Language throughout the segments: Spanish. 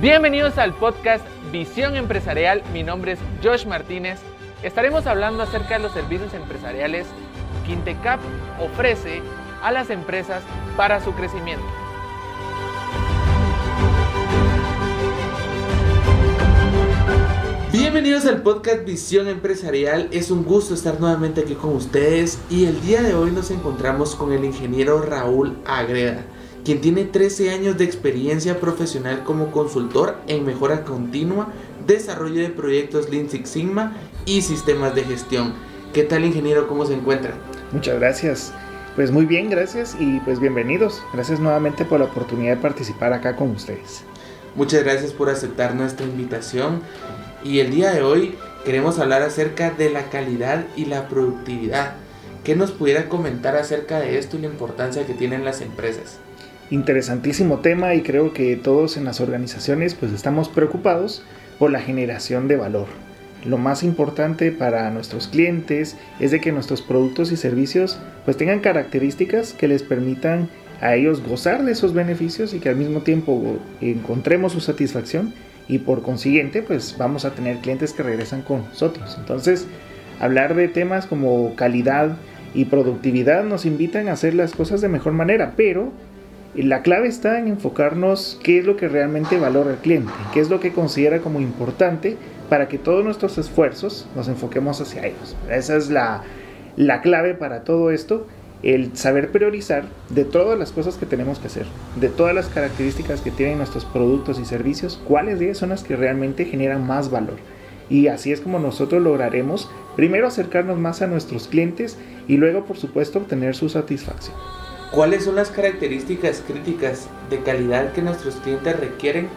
Bienvenidos al podcast Visión Empresarial. Mi nombre es Josh Martínez. Estaremos hablando acerca de los servicios empresariales que Intecap ofrece a las empresas para su crecimiento. Bienvenidos al podcast Visión Empresarial. Es un gusto estar nuevamente aquí con ustedes y el día de hoy nos encontramos con el ingeniero Raúl Agreda quien tiene 13 años de experiencia profesional como consultor en mejora continua, desarrollo de proyectos Lean Six Sigma y sistemas de gestión. ¿Qué tal ingeniero? ¿Cómo se encuentra? Muchas gracias. Pues muy bien, gracias y pues bienvenidos. Gracias nuevamente por la oportunidad de participar acá con ustedes. Muchas gracias por aceptar nuestra invitación y el día de hoy queremos hablar acerca de la calidad y la productividad. ¿Qué nos pudiera comentar acerca de esto y la importancia que tienen las empresas? Interesantísimo tema y creo que todos en las organizaciones pues estamos preocupados por la generación de valor. Lo más importante para nuestros clientes es de que nuestros productos y servicios pues tengan características que les permitan a ellos gozar de esos beneficios y que al mismo tiempo encontremos su satisfacción y por consiguiente pues vamos a tener clientes que regresan con nosotros. Entonces hablar de temas como calidad y productividad nos invitan a hacer las cosas de mejor manera, pero la clave está en enfocarnos qué es lo que realmente valora el cliente, qué es lo que considera como importante para que todos nuestros esfuerzos nos enfoquemos hacia ellos. Esa es la, clave para todo esto, el saber priorizar de todas las cosas que tenemos que hacer, de todas las características que tienen nuestros productos y servicios, cuáles de ellas son las que realmente generan más valor. Y así es como nosotros lograremos primero acercarnos más a nuestros clientes y luego por supuesto obtener su satisfacción. ¿Cuáles son las características críticas de calidad que nuestros clientes requieren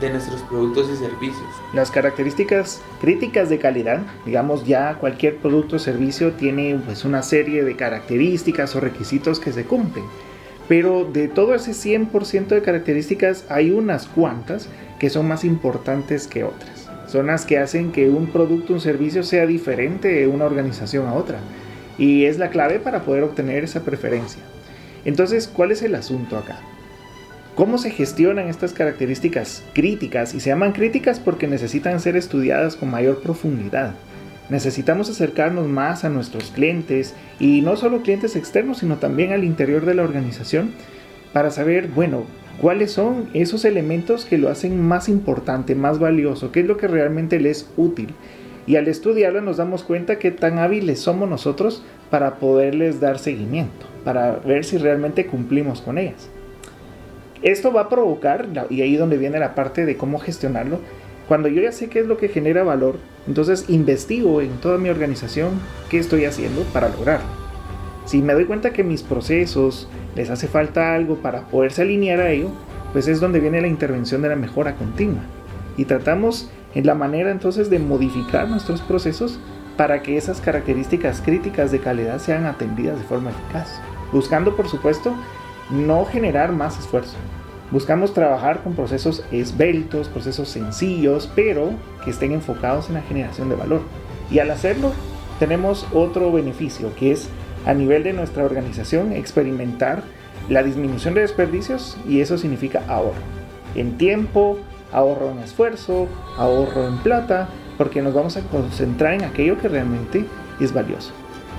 de nuestros productos y servicios? Las características críticas de calidad, digamos ya cualquier producto o servicio tiene pues una serie de características o requisitos que se cumplen. Pero de todo ese 100% de características hay unas cuantas que son más importantes que otras. Son las que hacen que un producto o un servicio sea diferente de una organización a otra. Y es la clave para poder obtener esa preferencia. Entonces, ¿cuál es el asunto acá? ¿Cómo se gestionan estas características críticas? Y se llaman críticas porque necesitan ser estudiadas con mayor profundidad. Necesitamos acercarnos más a nuestros clientes y no solo clientes externos, sino también al interior de la organización para saber, bueno, cuáles son esos elementos que lo hacen más importante, más valioso, qué es lo que realmente les es útil. Y al estudiarlo nos damos cuenta que tan hábiles somos nosotros para poderles dar seguimiento para ver si realmente cumplimos con ellas. Esto va a provocar, y ahí donde viene la parte de cómo gestionarlo, cuando yo ya sé qué es lo que genera valor, entonces investigo en toda mi organización qué estoy haciendo para lograrlo. Si me doy cuenta que mis procesos les hace falta algo para poderse alinear a ello, pues es donde viene la intervención de la mejora continua. Y tratamos en la manera entonces de modificar nuestros procesos para que esas características críticas de calidad sean atendidas de forma eficaz buscando por supuesto no generar más esfuerzo. Buscamos trabajar con procesos esbeltos, procesos sencillos, pero que estén enfocados en la generación de valor. Y al hacerlo, tenemos otro beneficio, que es a nivel de nuestra organización experimentar la disminución de desperdicios y eso significa ahorro. En tiempo, ahorro en esfuerzo, ahorro en plata, porque nos vamos a concentrar en aquello que realmente es valioso.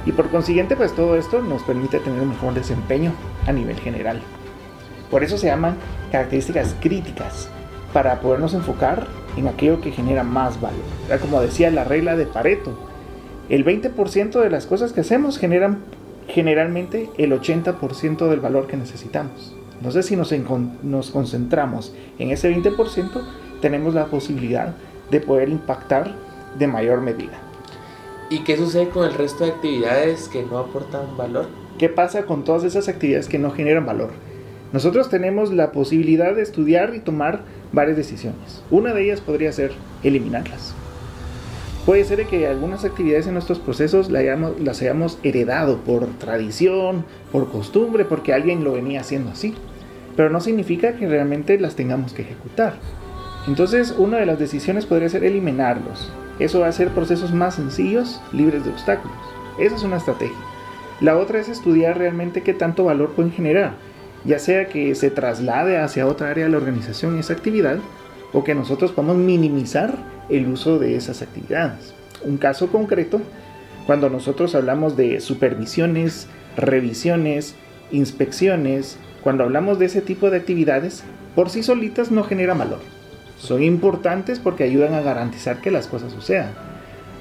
Y por consiguiente, pues todo esto nos permite tener un mejor desempeño a nivel general. Por eso se llaman características críticas, para podernos enfocar en aquello que genera más valor. Como decía la regla de Pareto, el 20% de las cosas que hacemos generan generalmente el 80% del valor que necesitamos. Entonces, si nos, nos concentramos en ese 20%, tenemos la posibilidad de poder impactar de mayor medida. ¿Y qué sucede con el resto de actividades que no aportan valor? ¿Qué pasa con todas esas actividades que no generan valor? Nosotros tenemos la posibilidad de estudiar y tomar varias decisiones. Una de ellas podría ser eliminarlas. Puede ser que algunas actividades en nuestros procesos las hayamos heredado por tradición, por costumbre, porque alguien lo venía haciendo así. Pero no significa que realmente las tengamos que ejecutar. Entonces, una de las decisiones podría ser eliminarlos. Eso va a hacer procesos más sencillos, libres de obstáculos. Esa es una estrategia. La otra es estudiar realmente qué tanto valor pueden generar, ya sea que se traslade hacia otra área de la organización esa actividad, o que nosotros podamos minimizar el uso de esas actividades. Un caso concreto, cuando nosotros hablamos de supervisiones, revisiones, inspecciones, cuando hablamos de ese tipo de actividades, por sí solitas no generan valor. Son importantes porque ayudan a garantizar que las cosas sucedan,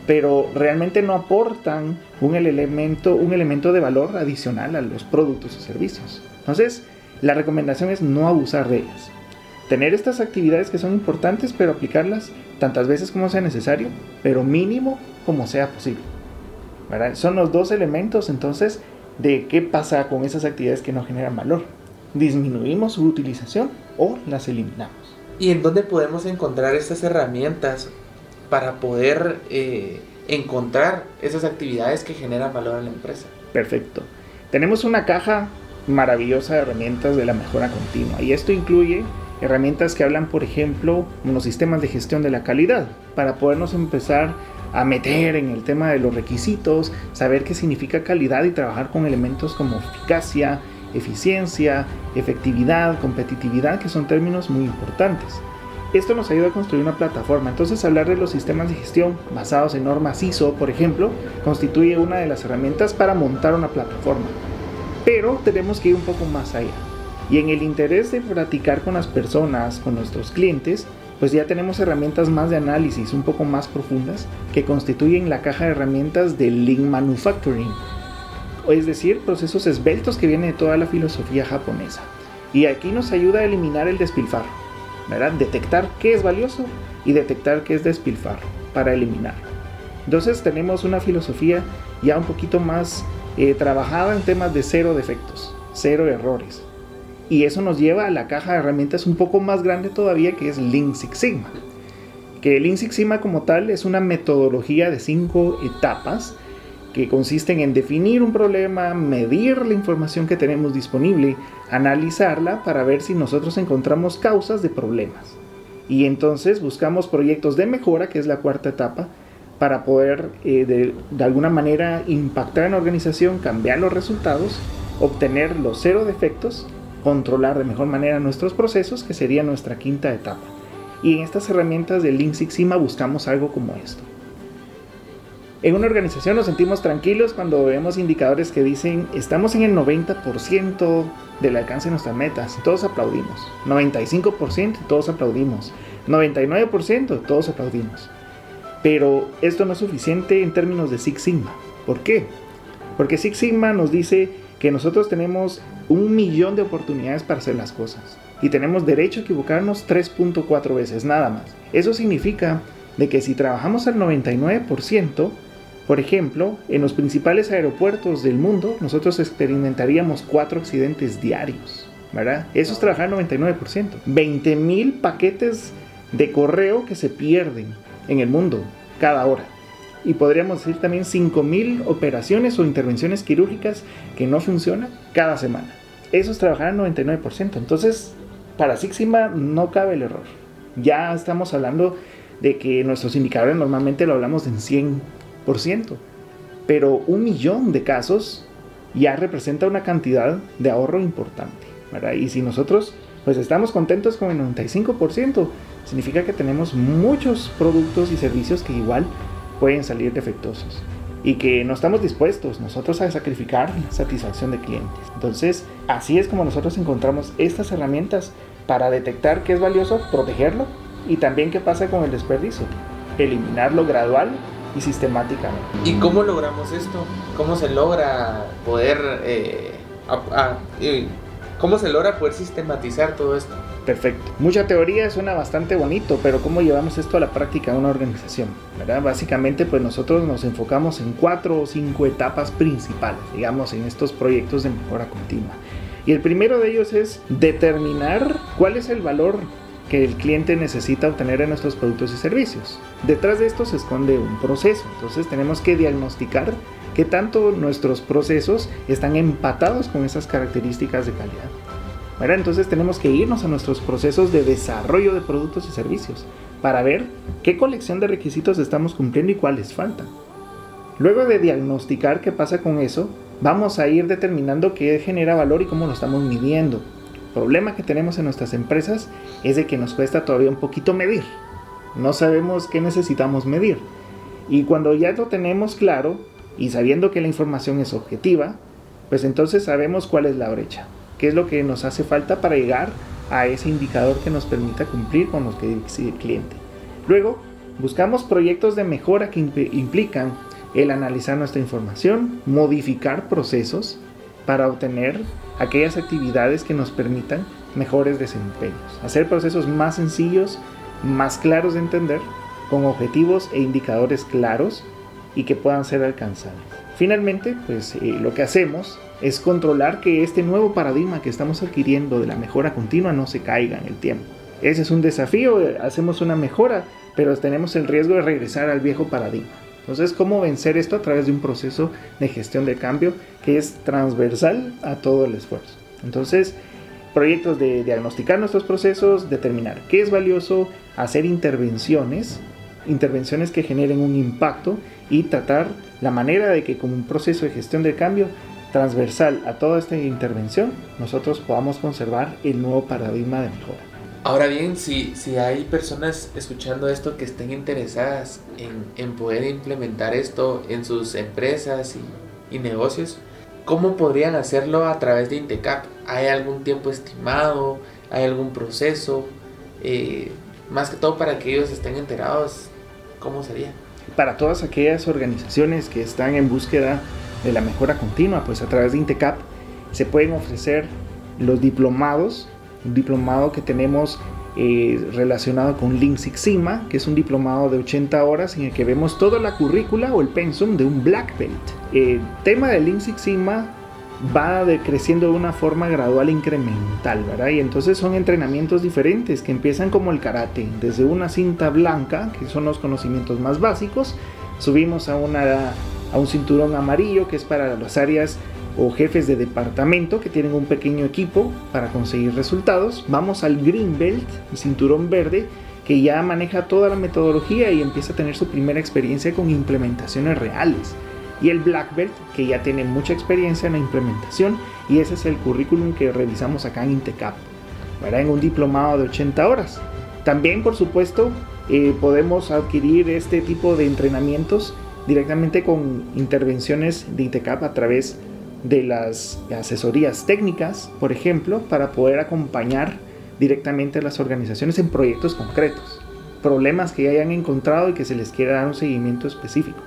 pero realmente no aportan un elemento, un elemento de valor adicional a los productos o servicios. Entonces, la recomendación es no abusar de ellas. Tener estas actividades que son importantes, pero aplicarlas tantas veces como sea necesario, pero mínimo como sea posible. Son los dos elementos entonces de qué pasa con esas actividades que no generan valor. Disminuimos su utilización o las eliminamos. ¿Y en dónde podemos encontrar estas herramientas para poder eh, encontrar esas actividades que generan valor a la empresa? Perfecto. Tenemos una caja maravillosa de herramientas de la mejora continua y esto incluye herramientas que hablan, por ejemplo, los sistemas de gestión de la calidad, para podernos empezar a meter en el tema de los requisitos, saber qué significa calidad y trabajar con elementos como eficacia, eficiencia, efectividad, competitividad, que son términos muy importantes. Esto nos ayuda a construir una plataforma. Entonces hablar de los sistemas de gestión basados en normas ISO, por ejemplo, constituye una de las herramientas para montar una plataforma. Pero tenemos que ir un poco más allá. Y en el interés de platicar con las personas, con nuestros clientes, pues ya tenemos herramientas más de análisis un poco más profundas que constituyen la caja de herramientas de Lean Manufacturing, es decir, procesos esbeltos que vienen de toda la filosofía japonesa. Y aquí nos ayuda a eliminar el despilfarro, ¿verdad? Detectar qué es valioso y detectar qué es despilfarro para eliminarlo. Entonces tenemos una filosofía ya un poquito más eh, trabajada en temas de cero defectos, cero errores, y eso nos lleva a la caja de herramientas un poco más grande todavía que es Lean Six Sigma. Que Lean Six Sigma como tal es una metodología de cinco etapas que consisten en definir un problema, medir la información que tenemos disponible, analizarla para ver si nosotros encontramos causas de problemas. Y entonces buscamos proyectos de mejora, que es la cuarta etapa, para poder eh, de, alguna manera impactar en la organización, cambiar los resultados, obtener los cero defectos controlar de mejor manera nuestros procesos, que sería nuestra quinta etapa. Y en estas herramientas de Lean Six Sigma buscamos algo como esto. En una organización nos sentimos tranquilos cuando vemos indicadores que dicen estamos en el 90% del alcance de nuestras metas, todos aplaudimos. 95% todos aplaudimos. 99% todos aplaudimos. Pero esto no es suficiente en términos de Six Sigma. ¿Por qué? Porque Six Sigma nos dice que nosotros tenemos un millón de oportunidades para hacer las cosas y tenemos derecho a equivocarnos 3.4 veces nada más. Eso significa de que si trabajamos al 99%, por ejemplo, en los principales aeropuertos del mundo, nosotros experimentaríamos 4 accidentes diarios, ¿verdad? Eso es trabajar al 99%. 20.000 paquetes de correo que se pierden en el mundo cada hora y podríamos decir también 5.000 operaciones o intervenciones quirúrgicas que no funcionan cada semana. Eso es trabajar al 99%. Entonces, para Six Sigma no cabe el error. Ya estamos hablando de que nuestros indicadores normalmente lo hablamos en 100%, pero un millón de casos ya representa una cantidad de ahorro importante. Y si nosotros pues estamos contentos con el 95%, significa que tenemos muchos productos y servicios que igual pueden salir defectuosos y que no estamos dispuestos nosotros a sacrificar satisfacción de clientes. Entonces, así es como nosotros encontramos estas herramientas para detectar qué es valioso, protegerlo y también qué pasa con el desperdicio, eliminarlo gradual y sistemáticamente. ¿Y cómo logramos esto? ¿Cómo se logra poder eh, cómo se logra poder sistematizar todo esto? Perfecto. Mucha teoría suena bastante bonito, pero ¿cómo llevamos esto a la práctica en una organización? ¿verdad? Básicamente, pues nosotros nos enfocamos en cuatro o cinco etapas principales, digamos, en estos proyectos de mejora continua. Y el primero de ellos es determinar cuál es el valor que el cliente necesita obtener en nuestros productos y servicios. Detrás de esto se esconde un proceso, entonces tenemos que diagnosticar qué tanto nuestros procesos están empatados con esas características de calidad. Entonces tenemos que irnos a nuestros procesos de desarrollo de productos y servicios para ver qué colección de requisitos estamos cumpliendo y cuáles faltan. Luego de diagnosticar qué pasa con eso, vamos a ir determinando qué genera valor y cómo lo estamos midiendo. Problema que tenemos en nuestras empresas es de que nos cuesta todavía un poquito medir. No sabemos qué necesitamos medir. Y cuando ya lo tenemos claro y sabiendo que la información es objetiva, pues entonces sabemos cuál es la brecha, qué es lo que nos hace falta para llegar a ese indicador que nos permita cumplir con los que dice el cliente. Luego, buscamos proyectos de mejora que implican el analizar nuestra información, modificar procesos para obtener aquellas actividades que nos permitan mejores desempeños, hacer procesos más sencillos, más claros de entender, con objetivos e indicadores claros y que puedan ser alcanzables. Finalmente, pues eh, lo que hacemos es controlar que este nuevo paradigma que estamos adquiriendo de la mejora continua no se caiga en el tiempo. Ese es un desafío, eh, hacemos una mejora, pero tenemos el riesgo de regresar al viejo paradigma. Entonces, ¿cómo vencer esto a través de un proceso de gestión de cambio que es transversal a todo el esfuerzo? Entonces, proyectos de diagnosticar nuestros procesos, determinar qué es valioso, hacer intervenciones, intervenciones que generen un impacto y tratar la manera de que como un proceso de gestión de cambio transversal a toda esta intervención, nosotros podamos conservar el nuevo paradigma de mejora. Ahora bien, si, si hay personas escuchando esto que estén interesadas en, en poder implementar esto en sus empresas y, y, negocios, ¿cómo podrían hacerlo a través de Intecap? ¿Hay algún tiempo estimado? ¿Hay algún proceso? Eh, más que todo para que ellos estén enterados, ¿cómo sería? Para todas aquellas organizaciones que están en búsqueda de la mejora continua, pues a través de Intecap se pueden ofrecer los diplomados un diplomado que tenemos eh, relacionado con Lean Six que es un diplomado de 80 horas en el que vemos toda la currícula o el pensum de un Black Belt. El tema de Lean Six Sigma va decreciendo de una forma gradual e incremental, ¿verdad? Y entonces son entrenamientos diferentes que empiezan como el karate, desde una cinta blanca, que son los conocimientos más básicos, subimos a, una, a un cinturón amarillo, que es para las áreas o jefes de departamento que tienen un pequeño equipo para conseguir resultados. Vamos al Green Belt, el cinturón verde, que ya maneja toda la metodología y empieza a tener su primera experiencia con implementaciones reales. Y el Black Belt, que ya tiene mucha experiencia en la implementación, y ese es el currículum que revisamos acá en Intecap, ¿verdad? en un diplomado de 80 horas. También, por supuesto, eh, podemos adquirir este tipo de entrenamientos directamente con intervenciones de Intecap a través de las asesorías técnicas, por ejemplo, para poder acompañar directamente a las organizaciones en proyectos concretos, problemas que ya hayan encontrado y que se les quiera dar un seguimiento específico.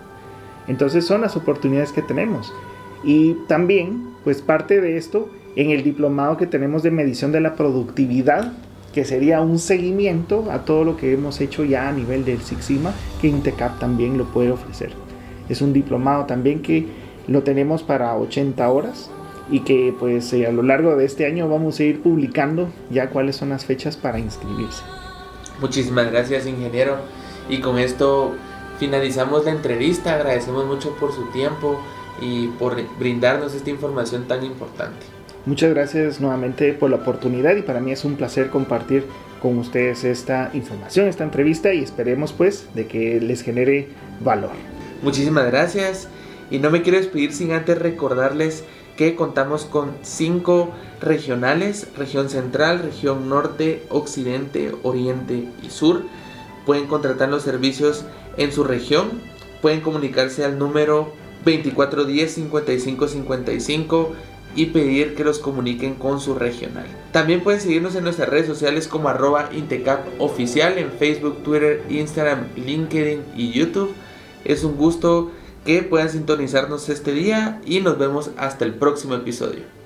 Entonces son las oportunidades que tenemos. Y también, pues parte de esto, en el diplomado que tenemos de medición de la productividad, que sería un seguimiento a todo lo que hemos hecho ya a nivel del Six Sigma, que Intecap también lo puede ofrecer. Es un diplomado también que lo tenemos para 80 horas y que pues eh, a lo largo de este año vamos a ir publicando ya cuáles son las fechas para inscribirse. Muchísimas gracias ingeniero y con esto finalizamos la entrevista, agradecemos mucho por su tiempo y por brindarnos esta información tan importante. Muchas gracias nuevamente por la oportunidad y para mí es un placer compartir con ustedes esta información, esta entrevista y esperemos pues de que les genere valor. Muchísimas gracias y no me quiero despedir sin antes recordarles que contamos con cinco regionales, región central, región norte, occidente, oriente y sur. Pueden contratar los servicios en su región, pueden comunicarse al número 2410-5555 y pedir que los comuniquen con su regional. También pueden seguirnos en nuestras redes sociales como arroba Intecap oficial en Facebook, Twitter, Instagram, LinkedIn y YouTube. Es un gusto que puedan sintonizarnos este día y nos vemos hasta el próximo episodio.